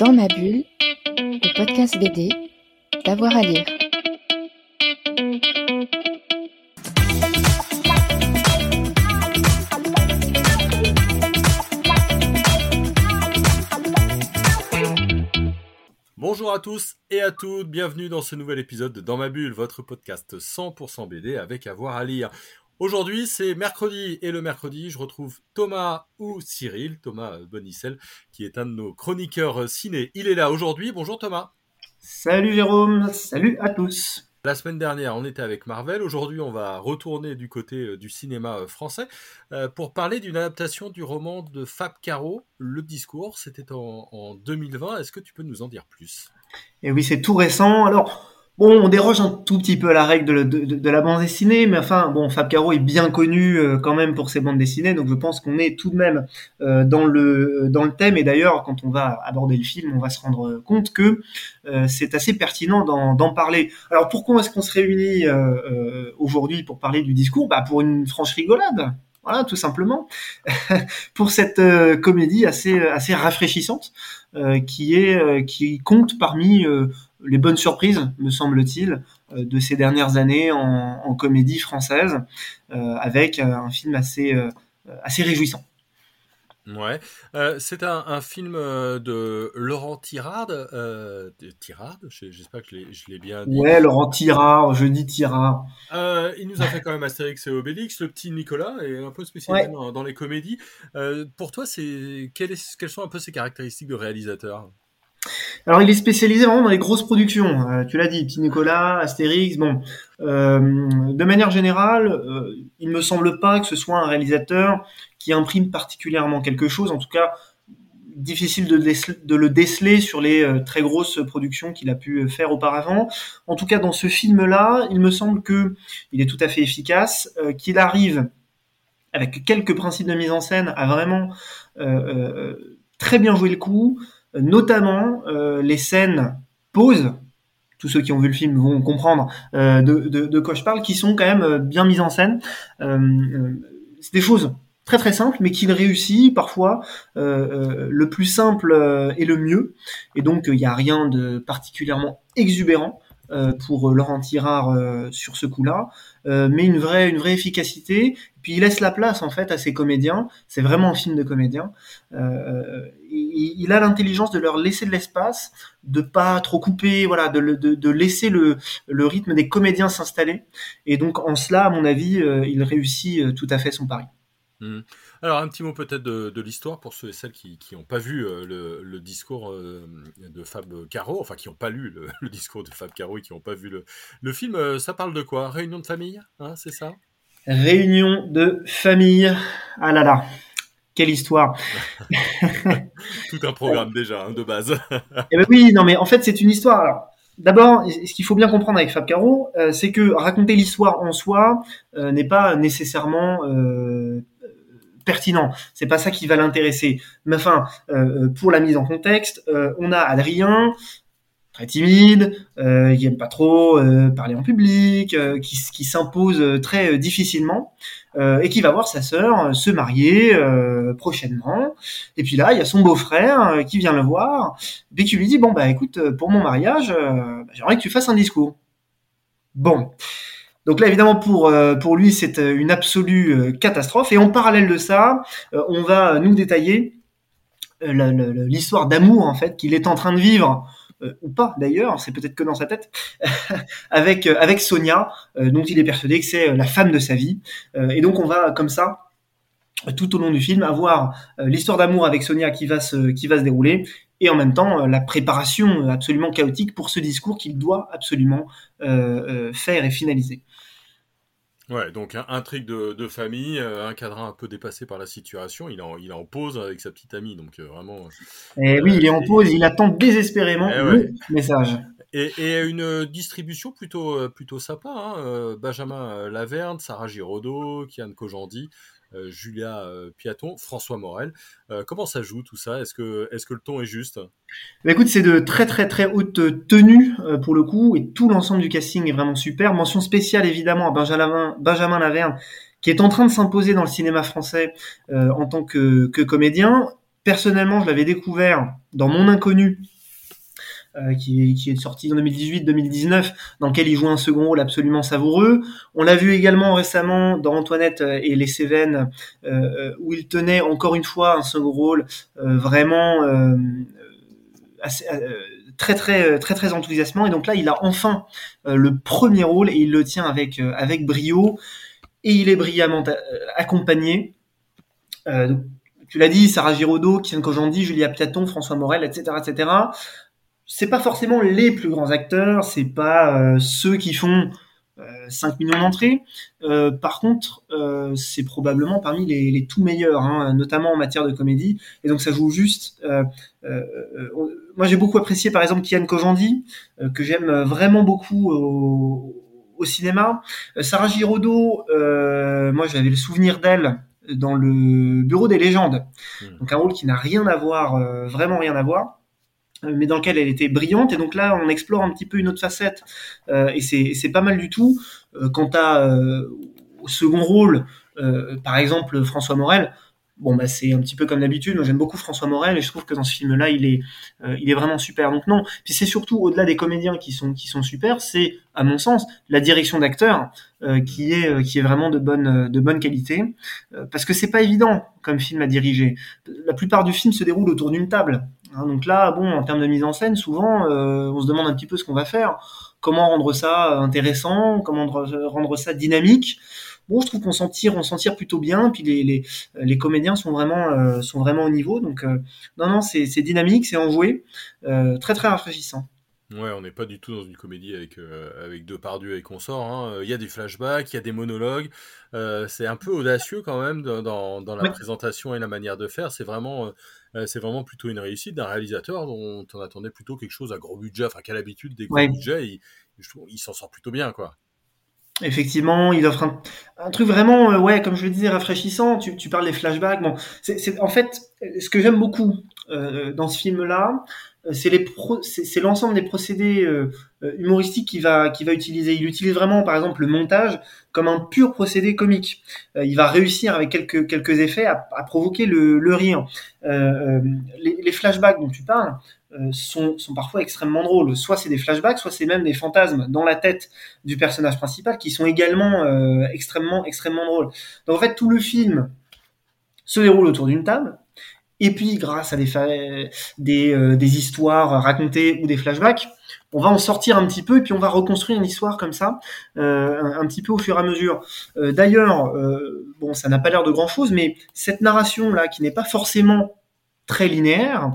Dans ma bulle, le podcast BD, d'avoir à lire. Bonjour à tous et à toutes, bienvenue dans ce nouvel épisode de Dans ma bulle, votre podcast 100% BD avec avoir à lire. Aujourd'hui, c'est mercredi et le mercredi, je retrouve Thomas ou Cyril, Thomas Bonicel, qui est un de nos chroniqueurs ciné. Il est là aujourd'hui. Bonjour Thomas. Salut Jérôme, salut à tous. La semaine dernière, on était avec Marvel. Aujourd'hui, on va retourner du côté euh, du cinéma euh, français euh, pour parler d'une adaptation du roman de Fab Caro, Le Discours. C'était en, en 2020. Est-ce que tu peux nous en dire plus? Et eh oui, c'est tout récent. Alors, On déroge un tout petit peu à la règle de, la bande dessinée, mais enfin, bon, Fab Caro est bien connu euh, quand même pour ses bandes dessinées, donc je pense qu'on est tout de même euh, dans le dans le thème. Et d'ailleurs, quand on va aborder le film, on va se rendre compte que euh, c'est assez pertinent d'en parler. Alors, pourquoi est-ce qu'on se réunit aujourd'hui pour parler du discours? Bah, pour une franche rigolade. Voilà, tout simplement, pour cette comédie assez rafraîchissante qui compte parmi les bonnes surprises, me semble-t-il, euh, de ces dernières années en, comédie française, euh, avec euh, un film assez, assez réjouissant. Ouais, c'est un, film de Laurent Tirard. Euh, Tirard, j'espère que je l'ai bien dit. Ouais, Laurent Tirard, je dis Tirard. il nous a fait quand même Astérix et Obélix. Le petit Nicolas est un peu spécialisé dans, les comédies. pour toi, c'est quelles, quelles sont un peu ses caractéristiques de réalisateur? Alors, il est spécialisé vraiment dans les grosses productions. Euh, tu l'as dit, Petit Nicolas, Astérix. Bon, euh, de manière générale, euh, il me semble pas que ce soit un réalisateur qui imprime particulièrement quelque chose. En tout cas, difficile de, de le déceler sur les très grosses productions qu'il a pu faire auparavant. En tout cas, dans ce film-là, il me semble que il est tout à fait efficace, qu'il arrive avec quelques principes de mise en scène à vraiment très bien jouer le coup notamment euh, les scènes pause tous ceux qui ont vu le film vont comprendre euh, de, de, de, quoi je parle, qui sont quand même euh, bien mises en scène. c'est des choses très très simples, mais qu'il réussit parfois le plus simple et le mieux. Et donc il n'y a rien de particulièrement exubérant. Euh, pour Laurent Tirard euh, sur ce coup-là, euh, mais une vraie, une vraie efficacité. Puis il laisse la place en fait à ses comédiens. C'est vraiment un film de comédiens. Il, il, a l'intelligence de leur laisser de l'espace, de pas trop couper, voilà, de, de, de laisser le, le, rythme des comédiens s'installer. Et donc en cela, à mon avis, il réussit tout à fait son pari. Mmh. Alors, un petit mot peut-être de, l'histoire pour ceux et celles qui n'ont pas vu euh, le, discours euh, de Fab Caro, enfin qui n'ont pas lu le, discours de Fab Caro et qui n'ont pas vu le, film. Euh, ça parle de quoi? Réunion de famille, hein, c'est ça? Réunion de famille. Ah là là, quelle histoire Tout un programme déjà, hein, de base. eh ben oui, non mais en fait c'est une histoire. Alors, D'abord, ce qu'il faut bien comprendre avec Fab Caro, c'est que raconter l'histoire en soi n'est pas nécessairement pertinent. C'est pas ça qui va l'intéresser. Mais enfin, euh, pour la mise en contexte, euh, on a Adrien, très timide, euh, qui aime pas trop euh, parler en public, qui, qui s'impose très difficilement, et qui va voir sa sœur se marier prochainement. Et puis là, il y a son beau-frère qui vient le voir, et qui lui dit bon bah écoute, pour mon mariage, bah, j'aimerais que tu fasses un discours. Bon. Donc là, évidemment, pour, euh, lui, c'est euh, une absolue euh, catastrophe. Et en parallèle de ça, on va nous détailler l'histoire d'amour, en fait, qu'il est en train de vivre, ou pas d'ailleurs, c'est peut-être que dans sa tête, avec, Sonia, dont il est persuadé que c'est la femme de sa vie. et donc, on va, comme ça, tout au long du film, avoir l'histoire d'amour avec Sonia qui va se dérouler, et en même temps la préparation absolument chaotique pour ce discours qu'il doit absolument faire et finaliser. Ouais, donc un intrigue de, de famille, euh, un cadre un peu dépassé par la situation, il est en, il en pause avec sa petite amie, donc euh, vraiment. Et eh oui, il est en pause, il attend désespérément eh le message. Et, et, une distribution plutôt euh, plutôt sympa, hein, Benjamin Laverne, Sarah Giraudot, Kian Kojandi, euh, Julia euh, Piaton, François Morel. Euh, comment ça joue tout ça? Est-ce que, est que le ton est juste? Bah, Écoute, c'est de très très très haute tenue pour le coup, et tout l'ensemble du casting est vraiment super. Mention spéciale évidemment à Benjamin, Benjamin Laverne, qui est en train de s'imposer dans le cinéma français en tant que, que comédien personnellement, je l'avais découvert dans Mon Inconnu, euh, qui, qui, est sorti en 2018-2019, dans lequel il joue un second rôle absolument savoureux. On l'a vu également récemment dans Antoinette et les Cévennes, euh, où il tenait encore une fois un second rôle euh, vraiment assez, très très très très enthousiasmant. Et donc là, il a enfin le premier rôle et il le tient avec avec brio et il est brillamment accompagné. tu l'as dit, Sarah Giraudot, Kian Kojandi, Julia Piaton, François Morel, etc., etc c'est pas forcément les plus grands acteurs, c'est pas euh, ceux qui font 5 euh, millions d'entrées. Euh, par contre, c'est probablement parmi les, les tout meilleurs, hein, notamment en matière de comédie. Et donc ça joue juste. moi, j'ai beaucoup apprécié, par exemple, Kian Kojandi, que j'aime vraiment beaucoup au, au cinéma. Sarah Giraudot, moi, j'avais le souvenir d'elle dans le Bureau des légendes. Hmm. Donc un rôle qui n'a rien à voir, vraiment rien à voir. Euh, mais dans lequel elle était brillante. Et donc là, on explore un petit peu une autre facette. Euh, et c'est pas mal du tout. Euh, quant à, euh, au second rôle, par exemple, François Morel, bon bah c'est un petit peu comme d'habitude. Moi j'aime beaucoup François Morel et je trouve que dans ce film-là il est euh, il est vraiment super. Donc non. Puis c'est surtout au-delà des comédiens qui sont qui sont super, c'est à mon sens la direction d'acteur euh, qui est euh, qui est vraiment de bonne de bonne qualité parce que c'est pas évident comme film à diriger. La plupart du film se déroule autour d'une table. Hein, donc là bon en termes de mise en scène souvent on se demande un petit peu ce qu'on va faire, comment rendre ça intéressant, comment rendre ça dynamique bon, je trouve qu'on s'en tire, on s'en plutôt bien. Puis les, les, comédiens sont vraiment, euh, sont vraiment au niveau. Donc, euh, non, non, c'est dynamique, c'est enjoué, euh, très, très rafraîchissant. Ouais, on n'est pas du tout dans une comédie avec avec deux pardus et consorts. Hein. Il y a des flashbacks, il y a des monologues. c'est un peu audacieux quand même dans, dans, la présentation et la manière de faire. C'est vraiment c'est vraiment plutôt une réussite d'un réalisateur dont on attendait plutôt quelque chose à gros budget, enfin qu'à l'habitude des gros budgets, il, il s'en sort plutôt bien quoi. Effectivement, il offre un, truc vraiment, euh, ouais, comme je le disais, rafraîchissant. Tu, tu parles des flashbacks. Bon, c'est en fait ce que j'aime beaucoup euh, dans ce film-là, euh, c'est l'ensemble des procédés euh, humoristiques qu'il va va utiliser. Il utilise vraiment, par exemple, le montage comme un pur procédé comique. il va réussir avec quelques quelques effets à, à provoquer le, le rire. Les, les, flashbacks dont tu parles, euh, sont, sont, parfois extrêmement drôles. Soit c'est des flashbacks, soit c'est même des fantasmes dans la tête du personnage principal qui sont également euh, extrêmement extrêmement drôles. Donc en fait tout le film se déroule autour d'une table. Et puis grâce à des, des, euh, des histoires racontées ou des flashbacks, on va en sortir un petit peu et puis on va reconstruire une histoire comme ça, euh, un, petit peu au fur et à mesure. Euh, D'ailleurs, euh, bon, ça n'a pas l'air de grand chose, mais cette narration là, qui n'est pas forcément très linéaire,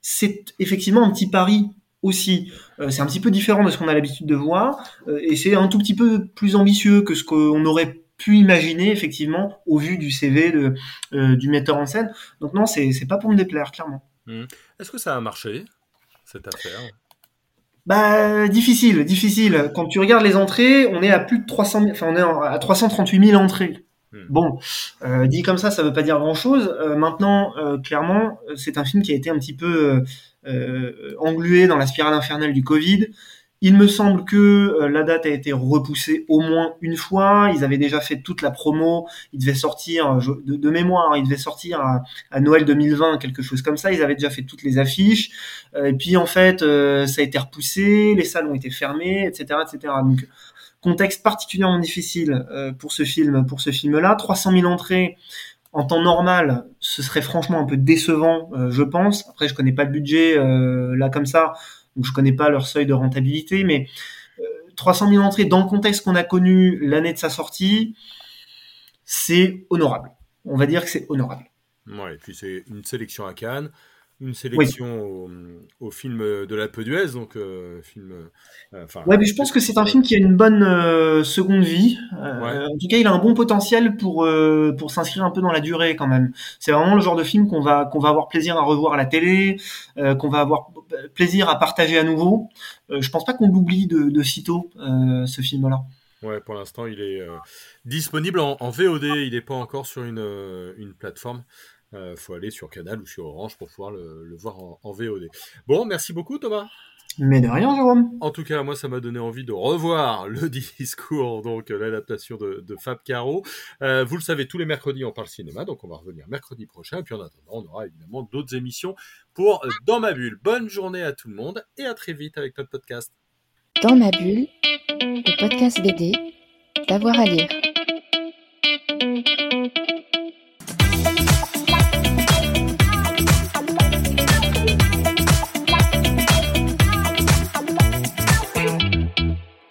c'est effectivement un petit pari aussi. Euh, c'est un petit peu différent de ce qu'on a l'habitude de voir, euh, et c'est un tout petit peu plus ambitieux que ce qu'on aurait pu imaginer effectivement au vu du CV de, euh, du metteur en scène. Donc non, c'est pas pour me déplaire, clairement. Mmh. Est-ce que ça a marché, cette affaire? Bah, difficile, difficile. Quand tu regardes les entrées, on est à plus de 300 000, enfin, on est à 338 000 entrées. Hmm. Bon, euh, dit comme ça, ça veut pas dire grand-chose. Euh, maintenant, euh, clairement, c'est un film qui a été un petit peu englué dans la spirale infernale du Covid. Il me semble que la date a été repoussée au moins une fois. Ils avaient déjà fait toute la promo. Il devait sortir de, mémoire. Il devait sortir à, Noël 2020, quelque chose comme ça. Ils avaient déjà fait toutes les affiches. et puis en fait, ça a été repoussé. Les salles ont été fermées, etc., etc. Donc Contexte particulièrement difficile euh, pour ce film, pour ce film-là. 300 000 entrées en temps normal, ce serait franchement un peu décevant, euh, je pense. Après, je connais pas le budget euh, là comme ça, donc je connais pas leur seuil de rentabilité, mais 300 000 entrées dans le contexte qu'on a connu l'année de sa sortie, c'est honorable. On va dire que c'est honorable. Ouais, et puis c'est une sélection à Cannes une sélection au, film de la Duez, donc euh, film. Euh, ouais, mais je pense que c'est un film qui a une bonne euh, seconde vie. Euh, en tout cas, il a un bon potentiel pour pour s'inscrire un peu dans la durée quand même. C'est vraiment le genre de film qu'on va qu'on va avoir plaisir à revoir à la télé, qu'on va avoir plaisir à partager à nouveau. je pense pas qu'on l'oublie de, de sitôt ce film-là. Ouais, pour l'instant, il est disponible en, en, VOD. Il n'est pas encore sur une, une plateforme. Il euh, faut aller sur Canal ou sur Orange pour pouvoir le, voir en, en VOD. Bon, merci beaucoup Thomas. Mais de rien, Jérôme. En tout cas, moi, ça m'a donné envie de revoir le discours, donc l'adaptation de, de, Fab Caro. Euh, vous le savez, tous les mercredis, on parle cinéma, donc on va revenir mercredi prochain. Et puis en attendant, on aura évidemment d'autres émissions pour Dans ma bulle. Bonne journée à tout le monde et à très vite avec notre podcast. Dans ma bulle, le podcast BD, d'avoir à lire.